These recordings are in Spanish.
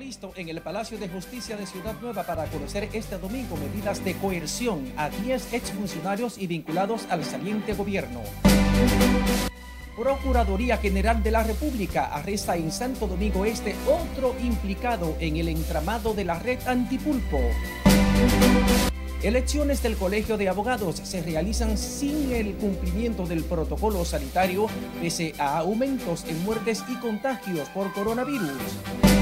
listo en el Palacio de Justicia de Ciudad Nueva para conocer este domingo medidas de coerción a 10 exfuncionarios y vinculados al saliente gobierno. Procuraduría General de la República arresta en Santo Domingo Este otro implicado en el entramado de la red antipulpo. Elecciones del Colegio de Abogados se realizan sin el cumplimiento del protocolo sanitario pese a aumentos en muertes y contagios por coronavirus.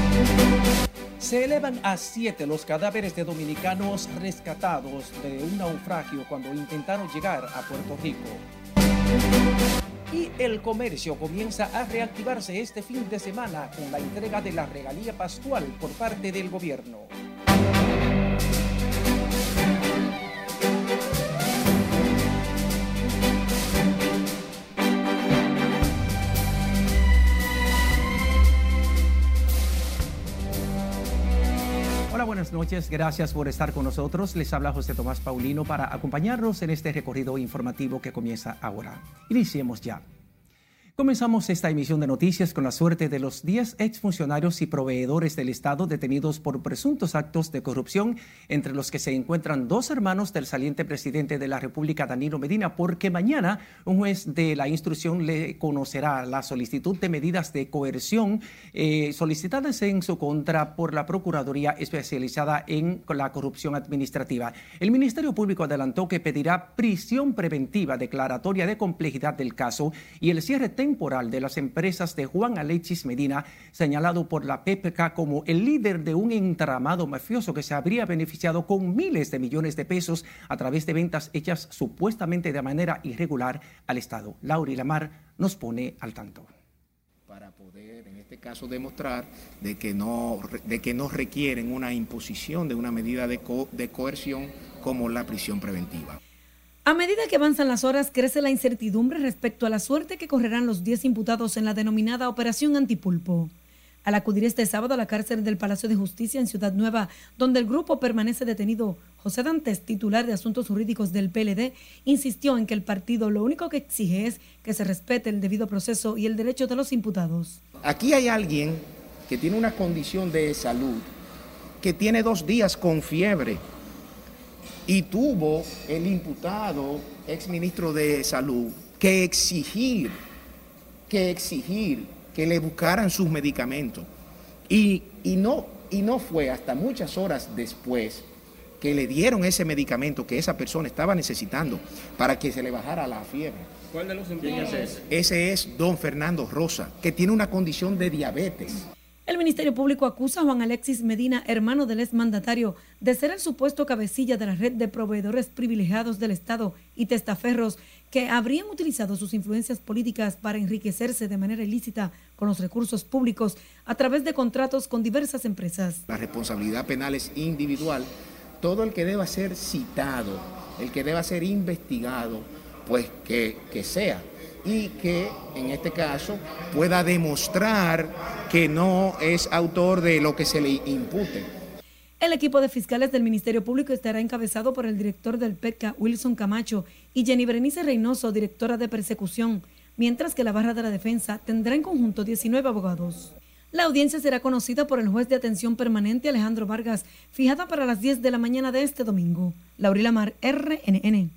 Se elevan a siete los cadáveres de dominicanos rescatados de un naufragio cuando intentaron llegar a Puerto Rico. Y el comercio comienza a reactivarse este fin de semana con la entrega de la regalía pascual por parte del gobierno. Buenas noches. Gracias por estar con nosotros. Les habla José Tomás Paulino para acompañarnos en este recorrido informativo que comienza ahora. Iniciemos ya. Comenzamos esta emisión de noticias con la suerte de los 10 exfuncionarios y proveedores del Estado detenidos por presuntos actos de corrupción, entre los que se encuentran dos hermanos del saliente presidente de la República, Danilo Medina, porque mañana un juez de la instrucción le conocerá la solicitud de medidas de coerción eh, solicitadas en su contra por la Procuraduría especializada en la corrupción administrativa. El Ministerio Público adelantó que pedirá prisión preventiva declaratoria de complejidad del caso y el cierre temporal de las empresas de Juan Alexis Medina, señalado por la PPK como el líder de un entramado mafioso que se habría beneficiado con miles de millones de pesos a través de ventas hechas supuestamente de manera irregular al Estado. Laura Lamar nos pone al tanto para poder, en este caso, demostrar de que no, de que no requieren una imposición de una medida de, co de coerción como la prisión preventiva. A medida que avanzan las horas, crece la incertidumbre respecto a la suerte que correrán los 10 imputados en la denominada Operación Antipulpo. Al acudir este sábado a la cárcel del Palacio de Justicia en Ciudad Nueva, donde el grupo permanece detenido, José Dantes, titular de Asuntos Jurídicos del PLD, insistió en que el partido lo único que exige es que se respete el debido proceso y el derecho de los imputados. Aquí hay alguien que tiene una condición de salud, que tiene dos días con fiebre y tuvo el imputado, ex ministro de Salud, que exigir, que exigir que le buscaran sus medicamentos. Y, y, no, y no fue hasta muchas horas después que le dieron ese medicamento que esa persona estaba necesitando para que se le bajara la fiebre. ¿Cuál de los empeños es ese? Ese es don Fernando Rosa, que tiene una condición de diabetes. Ministerio Público acusa a Juan Alexis Medina, hermano del exmandatario, de ser el supuesto cabecilla de la red de proveedores privilegiados del Estado y testaferros que habrían utilizado sus influencias políticas para enriquecerse de manera ilícita con los recursos públicos a través de contratos con diversas empresas. La responsabilidad penal es individual. Todo el que deba ser citado, el que deba ser investigado, pues que, que sea y que en este caso pueda demostrar que no es autor de lo que se le impute. El equipo de fiscales del Ministerio Público estará encabezado por el director del PECA, Wilson Camacho, y Jenny Berenice Reynoso, directora de persecución, mientras que la barra de la defensa tendrá en conjunto 19 abogados. La audiencia será conocida por el juez de atención permanente Alejandro Vargas, fijada para las 10 de la mañana de este domingo. Laurila Mar, RNN.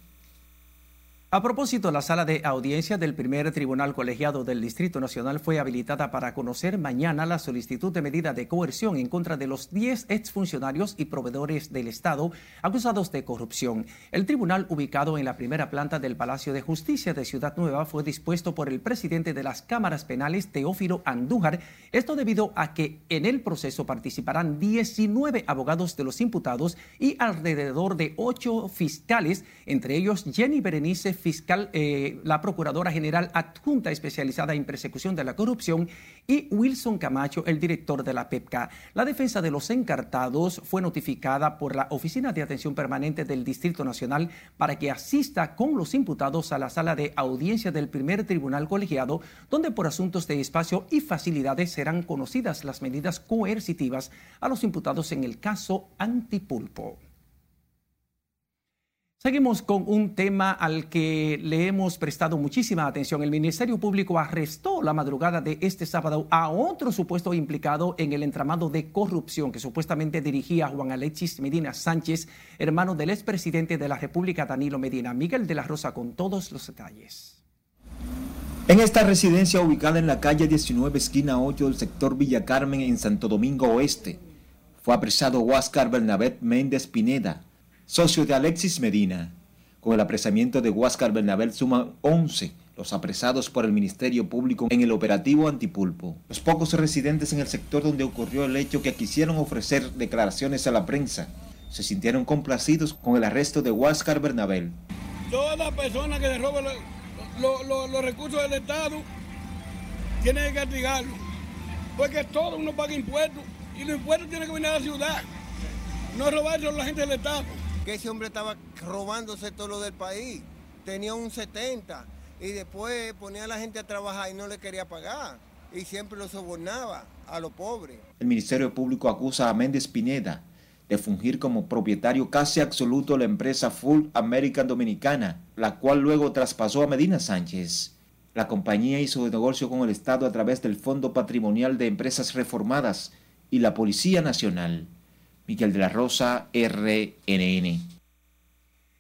A propósito, la sala de audiencia del primer tribunal colegiado del Distrito Nacional fue habilitada para conocer mañana la solicitud de medida de coerción en contra de los 10 exfuncionarios y proveedores del Estado acusados de corrupción. El tribunal, ubicado en la primera planta del Palacio de Justicia de Ciudad Nueva, fue dispuesto por el presidente de las cámaras penales, Teófilo Andújar. Esto debido a que en el proceso participarán 19 abogados de los imputados y alrededor de 8 fiscales, entre ellos Jenny Berenice fiscal, eh, la Procuradora General Adjunta especializada en persecución de la corrupción, y Wilson Camacho, el director de la PEPCA. La defensa de los encartados fue notificada por la Oficina de Atención Permanente del Distrito Nacional para que asista con los imputados a la sala de audiencia del primer tribunal colegiado, donde por asuntos de espacio y facilidades serán conocidas las medidas coercitivas a los imputados en el caso Antipulpo. Seguimos con un tema al que le hemos prestado muchísima atención. El Ministerio Público arrestó la madrugada de este sábado a otro supuesto implicado en el entramado de corrupción que supuestamente dirigía Juan Alexis Medina Sánchez, hermano del expresidente de la República Danilo Medina. Miguel de la Rosa con todos los detalles. En esta residencia ubicada en la calle 19, esquina 8 del sector Villa Carmen en Santo Domingo Oeste, fue apresado Huáscar Bernabé Méndez Pineda, socio de Alexis Medina. Con el apresamiento de Huáscar Bernabé suman 11 los apresados por el Ministerio Público en el operativo Antipulpo. Los pocos residentes en el sector donde ocurrió el hecho que quisieron ofrecer declaraciones a la prensa se sintieron complacidos con el arresto de Huáscar Bernabé. Toda persona que le roba los recursos del Estado tiene que castigarlo. Porque todo uno paga impuestos y los impuestos tienen que venir a la ciudad, no robarse a la gente del Estado que ese hombre estaba robándose todo lo del país. Tenía un 70 y después ponía a la gente a trabajar y no le quería pagar. Y siempre lo sobornaba a los pobres. El Ministerio Público acusa a Méndez Pineda de fungir como propietario casi absoluto de la empresa Full American Dominicana, la cual luego traspasó a Medina Sánchez. La compañía hizo negocio con el Estado a través del Fondo Patrimonial de Empresas Reformadas y la Policía Nacional. Miguel de la Rosa, RNN.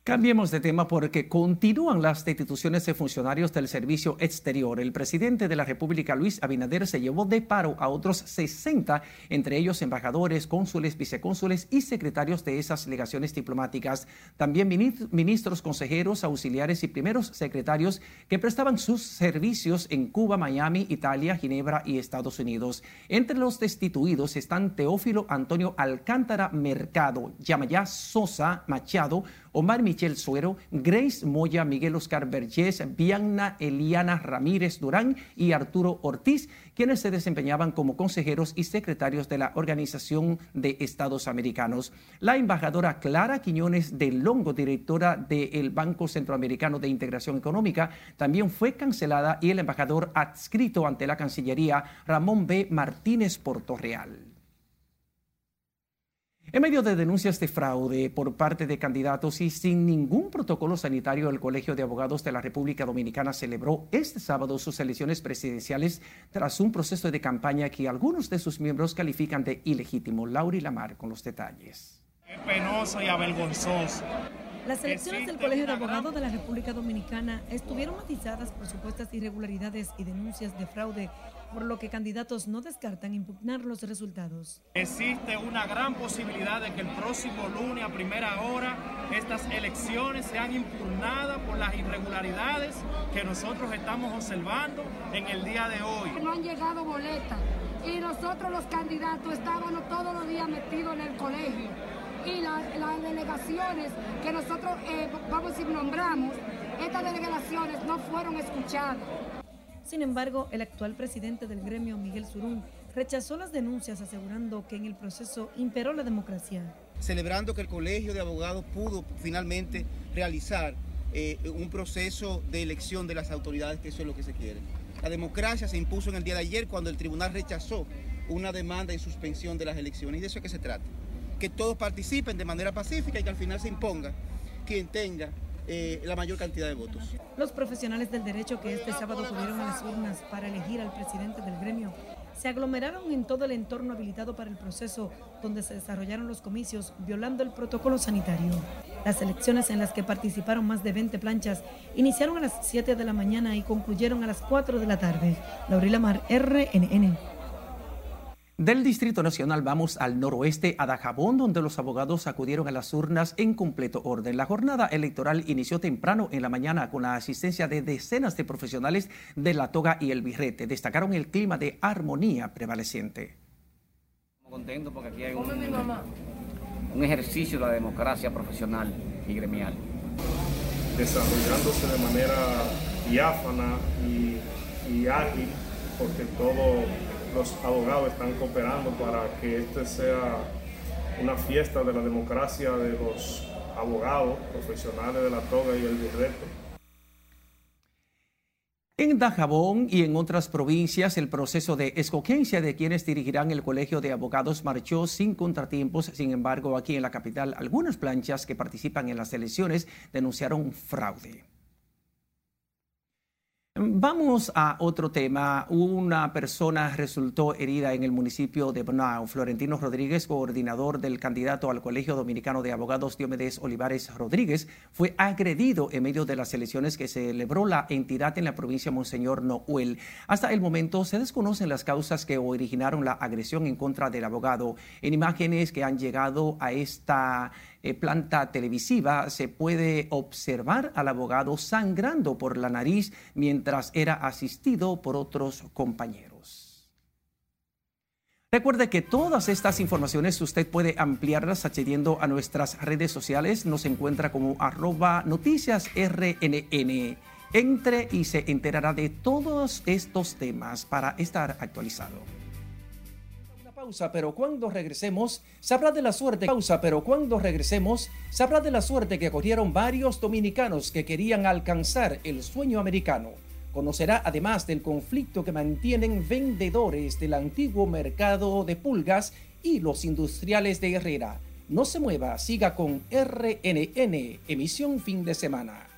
Cambiemos de tema porque continúan las destituciones de funcionarios del servicio exterior. El presidente de la República, Luis Abinader, se llevó de paro a otros 60, entre ellos embajadores, cónsules, vicecónsules y secretarios de esas legaciones diplomáticas. También ministros, consejeros, auxiliares y primeros secretarios que prestaban sus servicios en Cuba, Miami, Italia, Ginebra y Estados Unidos. Entre los destituidos están Teófilo Antonio Alcántara Mercado, Yamayá Sosa Machado, Omar Michel Suero, Grace Moya, Miguel Oscar Vergés, Bianna Eliana Ramírez Durán y Arturo Ortiz, quienes se desempeñaban como consejeros y secretarios de la Organización de Estados Americanos. La embajadora Clara Quiñones de Longo, directora del Banco Centroamericano de Integración Económica, también fue cancelada y el embajador adscrito ante la Cancillería, Ramón B. Martínez Portorreal. En medio de denuncias de fraude por parte de candidatos y sin ningún protocolo sanitario, el Colegio de Abogados de la República Dominicana celebró este sábado sus elecciones presidenciales tras un proceso de campaña que algunos de sus miembros califican de ilegítimo. Lauri Lamar con los detalles. Es penoso y avergonzoso las elecciones del Colegio de Abogados de la República Dominicana estuvieron matizadas por supuestas irregularidades y denuncias de fraude, por lo que candidatos no descartan impugnar los resultados. Existe una gran posibilidad de que el próximo lunes a primera hora estas elecciones sean impugnadas por las irregularidades que nosotros estamos observando en el día de hoy. No han llegado boletas y nosotros los candidatos estábamos todos los días metidos en el colegio y las delegaciones que nosotros, eh, vamos a decir, nombramos, estas delegaciones no fueron escuchadas. Sin embargo, el actual presidente del gremio, Miguel Surún, rechazó las denuncias asegurando que en el proceso imperó la democracia. Celebrando que el Colegio de Abogados pudo finalmente realizar eh, un proceso de elección de las autoridades, que eso es lo que se quiere. La democracia se impuso en el día de ayer cuando el tribunal rechazó una demanda en suspensión de las elecciones y de eso es que se trata que todos participen de manera pacífica y que al final se imponga quien tenga eh, la mayor cantidad de votos. Los profesionales del derecho que este sábado acudieron a las urnas para elegir al presidente del gremio se aglomeraron en todo el entorno habilitado para el proceso donde se desarrollaron los comicios violando el protocolo sanitario. Las elecciones en las que participaron más de 20 planchas iniciaron a las 7 de la mañana y concluyeron a las 4 de la tarde. Laurila Mar, RNN. Del Distrito Nacional vamos al noroeste, a Dajabón, donde los abogados acudieron a las urnas en completo orden. La jornada electoral inició temprano en la mañana con la asistencia de decenas de profesionales de la toga y el birrete. Destacaron el clima de armonía prevaleciente. Contento porque aquí hay un, ejercicio de la democracia profesional y gremial. Desarrollándose de manera diáfana y, y ágil, porque todo los abogados están cooperando para que este sea una fiesta de la democracia de los abogados profesionales de la toga y el birrete. En Dajabón y en otras provincias, el proceso de escogencia de quienes dirigirán el Colegio de Abogados marchó sin contratiempos. Sin embargo, aquí en la capital, algunas planchas que participan en las elecciones denunciaron fraude. Vamos a otro tema. Una persona resultó herida en el municipio de Bonao. Florentino Rodríguez, coordinador del candidato al Colegio Dominicano de Abogados Diomedes Olivares Rodríguez, fue agredido en medio de las elecciones que celebró la entidad en la provincia Monseñor Noel. Hasta el momento se desconocen las causas que originaron la agresión en contra del abogado. En imágenes que han llegado a esta eh, planta televisiva se puede observar al abogado sangrando por la nariz mientras era asistido por otros compañeros. Recuerde que todas estas informaciones usted puede ampliarlas accediendo a nuestras redes sociales. Nos encuentra como arroba noticias RNN. Entre y se enterará de todos estos temas para estar actualizado pausa, pero cuando regresemos, sabrá de la suerte. Pausa, pero cuando regresemos, sabrá de la suerte que corrieron varios dominicanos que querían alcanzar el sueño americano. Conocerá además del conflicto que mantienen vendedores del antiguo mercado de pulgas y los industriales de Herrera. No se mueva, siga con RNN, emisión fin de semana.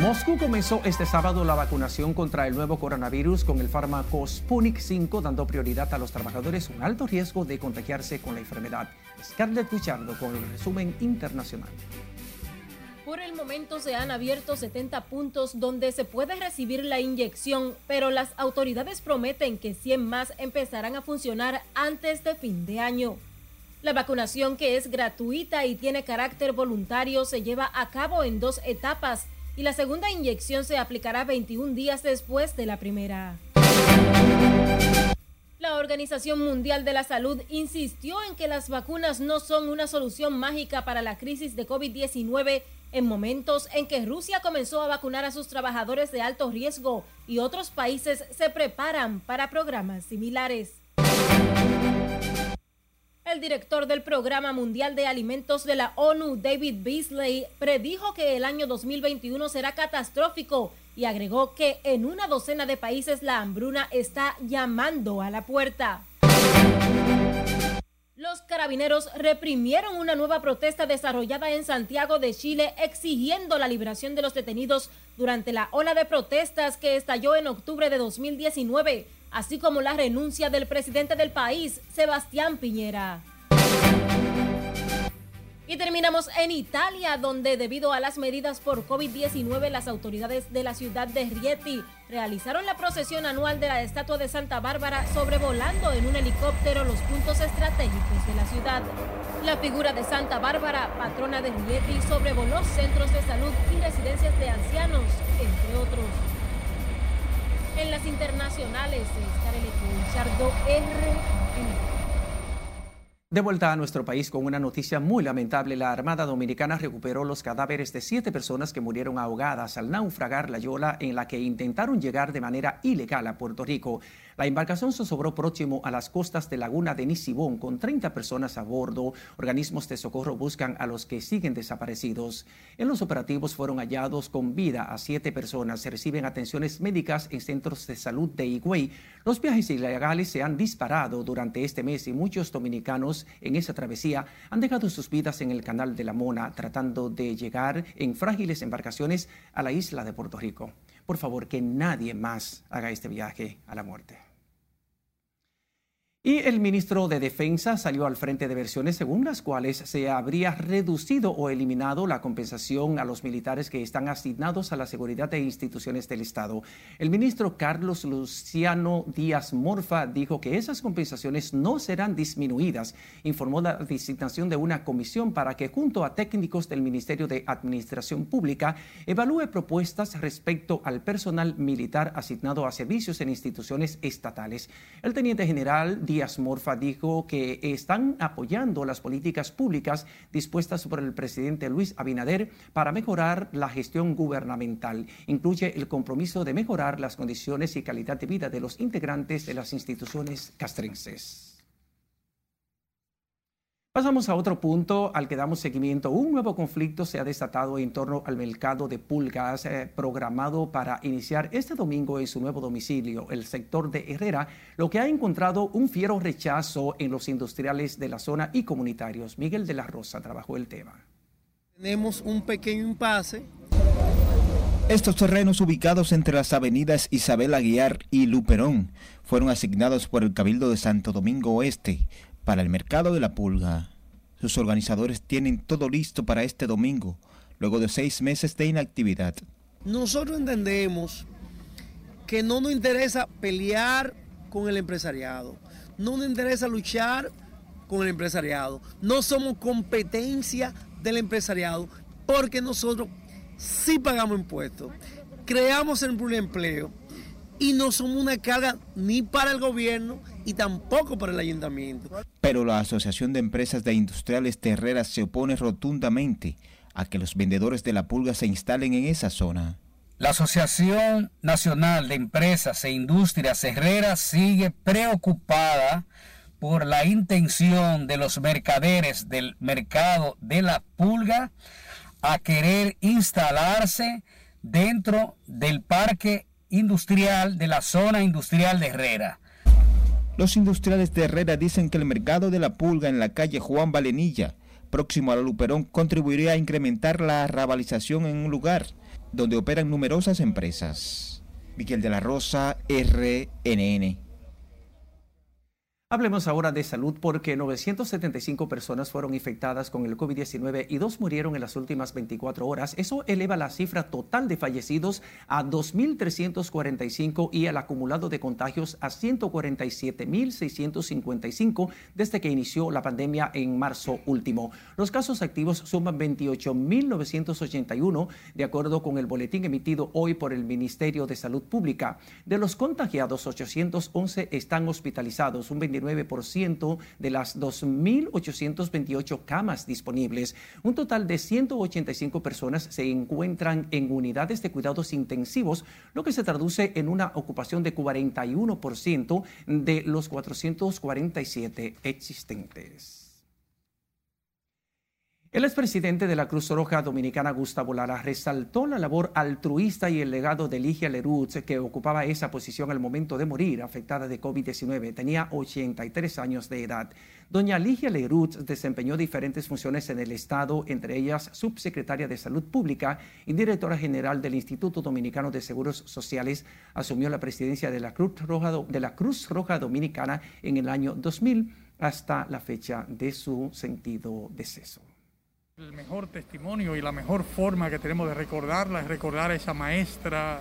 Moscú comenzó este sábado la vacunación contra el nuevo coronavirus con el fármaco Sputnik 5, dando prioridad a los trabajadores un alto riesgo de contagiarse con la enfermedad. Scarlett Guichardo con el resumen internacional. Por el momento se han abierto 70 puntos donde se puede recibir la inyección, pero las autoridades prometen que 100 más empezarán a funcionar antes de fin de año. La vacunación, que es gratuita y tiene carácter voluntario, se lleva a cabo en dos etapas y la segunda inyección se aplicará 21 días después de la primera. La Organización Mundial de la Salud insistió en que las vacunas no son una solución mágica para la crisis de COVID-19 en momentos en que Rusia comenzó a vacunar a sus trabajadores de alto riesgo y otros países se preparan para programas similares. El director del Programa Mundial de Alimentos de la ONU, David Beasley, predijo que el año 2021 será catastrófico y agregó que en una docena de países la hambruna está llamando a la puerta. Los carabineros reprimieron una nueva protesta desarrollada en Santiago de Chile exigiendo la liberación de los detenidos durante la ola de protestas que estalló en octubre de 2019 así como la renuncia del presidente del país, Sebastián Piñera. Y terminamos en Italia, donde debido a las medidas por COVID-19, las autoridades de la ciudad de Rieti realizaron la procesión anual de la estatua de Santa Bárbara sobrevolando en un helicóptero los puntos estratégicos de la ciudad. La figura de Santa Bárbara, patrona de Rieti, sobrevoló centros de salud y residencias de ancianos, entre otros. En las internacionales, R. De vuelta a nuestro país con una noticia muy lamentable, la Armada Dominicana recuperó los cadáveres de siete personas que murieron ahogadas al naufragar la Yola en la que intentaron llegar de manera ilegal a Puerto Rico. La embarcación se sobró próximo a las costas de Laguna de Nisibón con 30 personas a bordo. Organismos de socorro buscan a los que siguen desaparecidos. En los operativos fueron hallados con vida a siete personas. Se reciben atenciones médicas en centros de salud de Higüey. Los viajes ilegales se han disparado durante este mes y muchos dominicanos en esa travesía han dejado sus vidas en el canal de la Mona tratando de llegar en frágiles embarcaciones a la isla de Puerto Rico. Por favor, que nadie más haga este viaje a la muerte. Y el ministro de Defensa salió al frente de versiones según las cuales se habría reducido o eliminado la compensación a los militares que están asignados a la seguridad de instituciones del Estado. El ministro Carlos Luciano Díaz Morfa dijo que esas compensaciones no serán disminuidas. Informó la designación de una comisión para que junto a técnicos del Ministerio de Administración Pública evalúe propuestas respecto al personal militar asignado a servicios en instituciones estatales. El teniente general Díaz Morfa dijo que están apoyando las políticas públicas dispuestas por el presidente Luis Abinader para mejorar la gestión gubernamental. Incluye el compromiso de mejorar las condiciones y calidad de vida de los integrantes de las instituciones castrenses. Pasamos a otro punto al que damos seguimiento. Un nuevo conflicto se ha desatado en torno al mercado de pulgas eh, programado para iniciar este domingo en su nuevo domicilio, el sector de Herrera, lo que ha encontrado un fiero rechazo en los industriales de la zona y comunitarios. Miguel de la Rosa trabajó el tema. Tenemos un pequeño impasse. Estos terrenos ubicados entre las avenidas Isabel Aguiar y Luperón fueron asignados por el Cabildo de Santo Domingo Oeste para el mercado de la pulga. Sus organizadores tienen todo listo para este domingo, luego de seis meses de inactividad. Nosotros entendemos que no nos interesa pelear con el empresariado, no nos interesa luchar con el empresariado, no somos competencia del empresariado porque nosotros sí pagamos impuestos, creamos el empleo y no somos una carga ni para el gobierno y tampoco para el ayuntamiento. Pero la Asociación de Empresas de Industriales Terreras se opone rotundamente a que los vendedores de la pulga se instalen en esa zona. La Asociación Nacional de Empresas e Industrias Herreras sigue preocupada por la intención de los mercaderes del mercado de la pulga a querer instalarse dentro del parque industrial de la zona industrial de Herrera. Los industriales de Herrera dicen que el mercado de la pulga en la calle Juan Valenilla, próximo a la Luperón, contribuiría a incrementar la rabalización en un lugar donde operan numerosas empresas. Miguel de la Rosa, RNN. Hablemos ahora de salud porque 975 personas fueron infectadas con el COVID-19 y dos murieron en las últimas 24 horas. Eso eleva la cifra total de fallecidos a 2.345 y el acumulado de contagios a 147.655 desde que inició la pandemia en marzo último. Los casos activos suman 28.981 de acuerdo con el boletín emitido hoy por el Ministerio de Salud Pública. De los contagiados, 811 están hospitalizados, 9% de las 2.828 camas disponibles. Un total de 185 personas se encuentran en unidades de cuidados intensivos, lo que se traduce en una ocupación de 41% de los 447 existentes. El expresidente de la Cruz Roja Dominicana, Gustavo Lara, resaltó la labor altruista y el legado de Ligia Lerutz, que ocupaba esa posición al momento de morir, afectada de COVID-19. Tenía 83 años de edad. Doña Ligia Lerutz desempeñó diferentes funciones en el Estado, entre ellas subsecretaria de Salud Pública y directora general del Instituto Dominicano de Seguros Sociales. Asumió la presidencia de la Cruz Roja, de la Cruz Roja Dominicana en el año 2000 hasta la fecha de su sentido deceso. El mejor testimonio y la mejor forma que tenemos de recordarla es recordar a esa maestra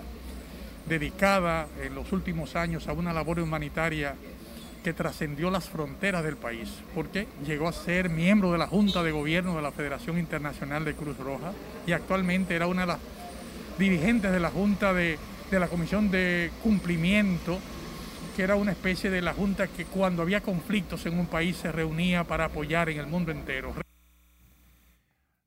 dedicada en los últimos años a una labor humanitaria que trascendió las fronteras del país, porque llegó a ser miembro de la Junta de Gobierno de la Federación Internacional de Cruz Roja y actualmente era una de las dirigentes de la Junta de, de la Comisión de Cumplimiento, que era una especie de la Junta que cuando había conflictos en un país se reunía para apoyar en el mundo entero.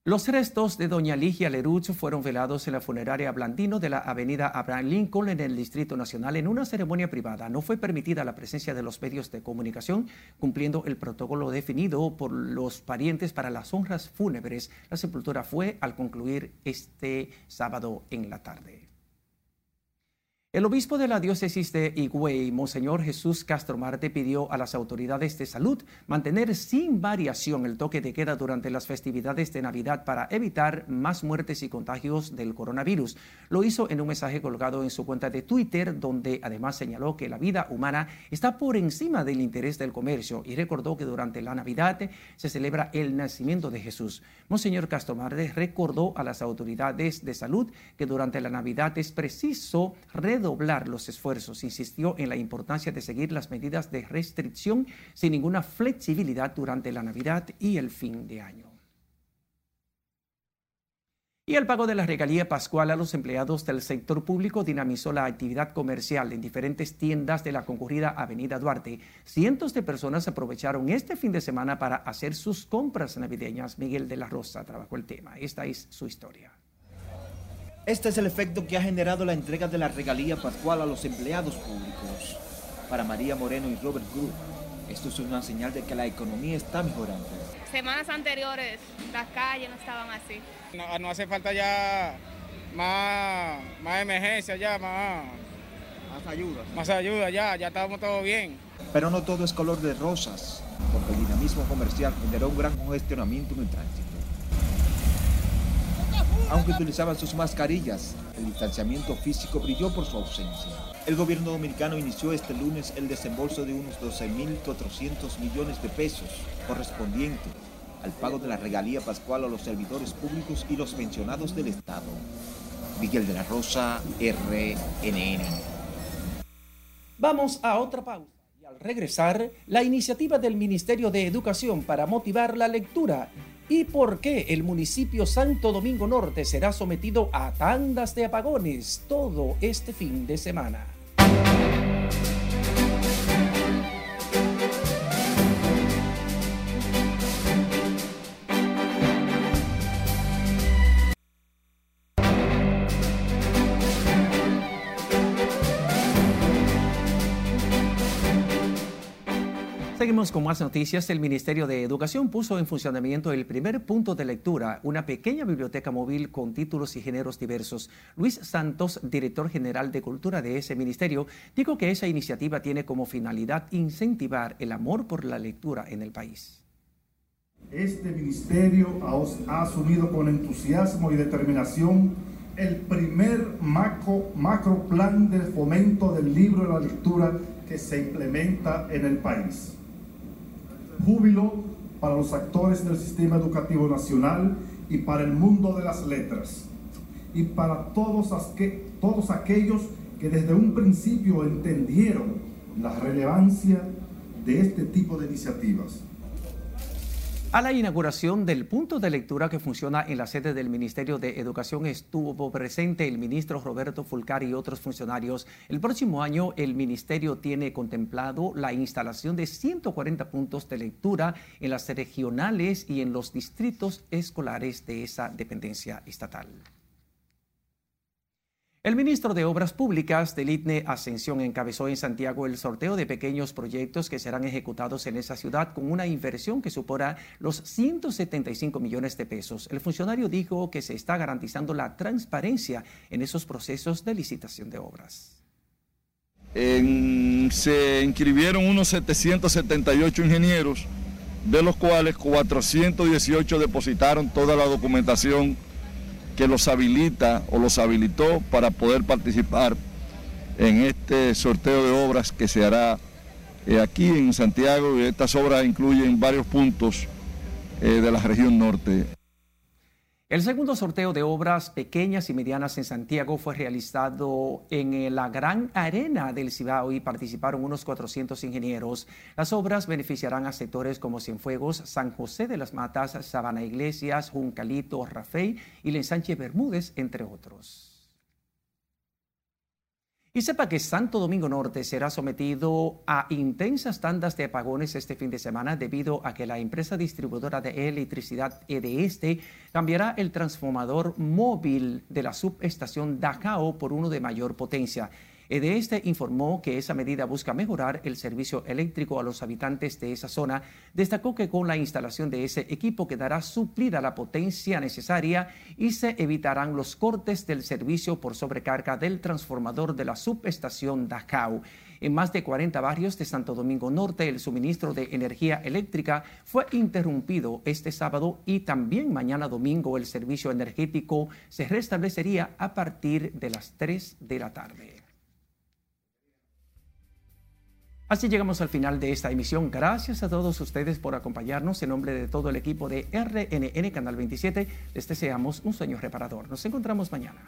Los restos de doña Ligia Lerutz fueron velados en la funeraria Blandino de la avenida Abraham Lincoln en el Distrito Nacional en una ceremonia privada. No fue permitida la presencia de los medios de comunicación, cumpliendo el protocolo definido por los parientes para las honras fúnebres. La sepultura fue al concluir este sábado en la tarde. El obispo de la diócesis de Higüey, Monseñor Jesús Castro Marte, pidió a las autoridades de salud mantener sin variación el toque de queda durante las festividades de Navidad para evitar más muertes y contagios del coronavirus. Lo hizo en un mensaje colgado en su cuenta de Twitter, donde además señaló que la vida humana está por encima del interés del comercio y recordó que durante la Navidad se celebra el nacimiento de Jesús. Monseñor Castro Marte recordó a las autoridades de salud que durante la Navidad es preciso doblar los esfuerzos. Insistió en la importancia de seguir las medidas de restricción sin ninguna flexibilidad durante la Navidad y el fin de año. Y el pago de la regalía pascual a los empleados del sector público dinamizó la actividad comercial en diferentes tiendas de la concurrida Avenida Duarte. Cientos de personas aprovecharon este fin de semana para hacer sus compras navideñas. Miguel de la Rosa trabajó el tema. Esta es su historia. Este es el efecto que ha generado la entrega de la regalía pascual a los empleados públicos. Para María Moreno y Robert Cruz, esto es una señal de que la economía está mejorando. Semanas anteriores las calles no estaban así. No, hace falta ya más, más emergencia, ya más, más ayuda. Más ayuda, ya, ya estamos todo bien. Pero no todo es color de rosas, porque el dinamismo comercial generó un gran congestionamiento en el tránsito. Aunque utilizaban sus mascarillas, el distanciamiento físico brilló por su ausencia. El gobierno dominicano inició este lunes el desembolso de unos 12.400 millones de pesos correspondiente al pago de la regalía pascual a los servidores públicos y los pensionados del Estado. Miguel de la Rosa, RNN. Vamos a otra pausa y al regresar, la iniciativa del Ministerio de Educación para motivar la lectura y por qué el municipio Santo Domingo Norte será sometido a tandas de apagones todo este fin de semana. Seguimos con más noticias. El Ministerio de Educación puso en funcionamiento el primer punto de lectura, una pequeña biblioteca móvil con títulos y géneros diversos. Luis Santos, director general de Cultura de ese ministerio, dijo que esa iniciativa tiene como finalidad incentivar el amor por la lectura en el país. Este ministerio ha asumido con entusiasmo y determinación el primer macro, macro plan de fomento del libro y la lectura que se implementa en el país júbilo para los actores del sistema educativo nacional y para el mundo de las letras, y para todos, aquellos que desde un principio entendieron la relevancia de este tipo de iniciativas. A la inauguración del punto de lectura que funciona en la sede del Ministerio de Educación estuvo presente el ministro Roberto Fulcar y otros funcionarios. El próximo año el ministerio tiene contemplado la instalación de 140 puntos de lectura en las regionales y en los distritos escolares de esa dependencia estatal. El ministro de Obras Públicas del ITNE Ascensión encabezó en Santiago el sorteo de pequeños proyectos que serán ejecutados en esa ciudad con una inversión que supera los 175 millones de pesos. El funcionario dijo que se está garantizando la transparencia en esos procesos de licitación de obras. se inscribieron unos 778 ingenieros, de los cuales 418 depositaron toda la documentación que los habilita o los habilitó para poder participar en este sorteo de obras que se hará eh, aquí en Santiago y estas obras incluyen varios puntos eh, de la región norte. El segundo sorteo de obras pequeñas y medianas en Santiago fue realizado en eh, la Gran Arena del Cibao y participaron unos 400 ingenieros. Las obras beneficiarán a sectores como Cienfuegos, San José de las Matas, Sabana Iglesias, Juncalito, Rafey y el ensanche Bermúdez, entre otros. Y sepa que Santo Domingo Norte será sometido a intensas tandas de apagones este fin de semana debido a que la empresa distribuidora de electricidad EDESTE cambiará el transformador móvil de la subestación Dacao por uno de mayor potencia. De este informó que esa medida busca mejorar el servicio eléctrico a los habitantes de esa zona. Destacó que con la instalación de ese equipo quedará suplida la potencia necesaria y se evitarán los cortes del servicio por sobrecarga del transformador de la subestación Dacao. En más de 40 barrios de Santo Domingo Norte, el suministro de energía eléctrica fue interrumpido este sábado y también mañana domingo el servicio energético se restablecería a partir de las 3 de la tarde. Así llegamos al final de esta emisión. Gracias a todos ustedes por acompañarnos. En nombre de todo el equipo de RNN Canal 27, les deseamos un sueño reparador. Nos encontramos mañana.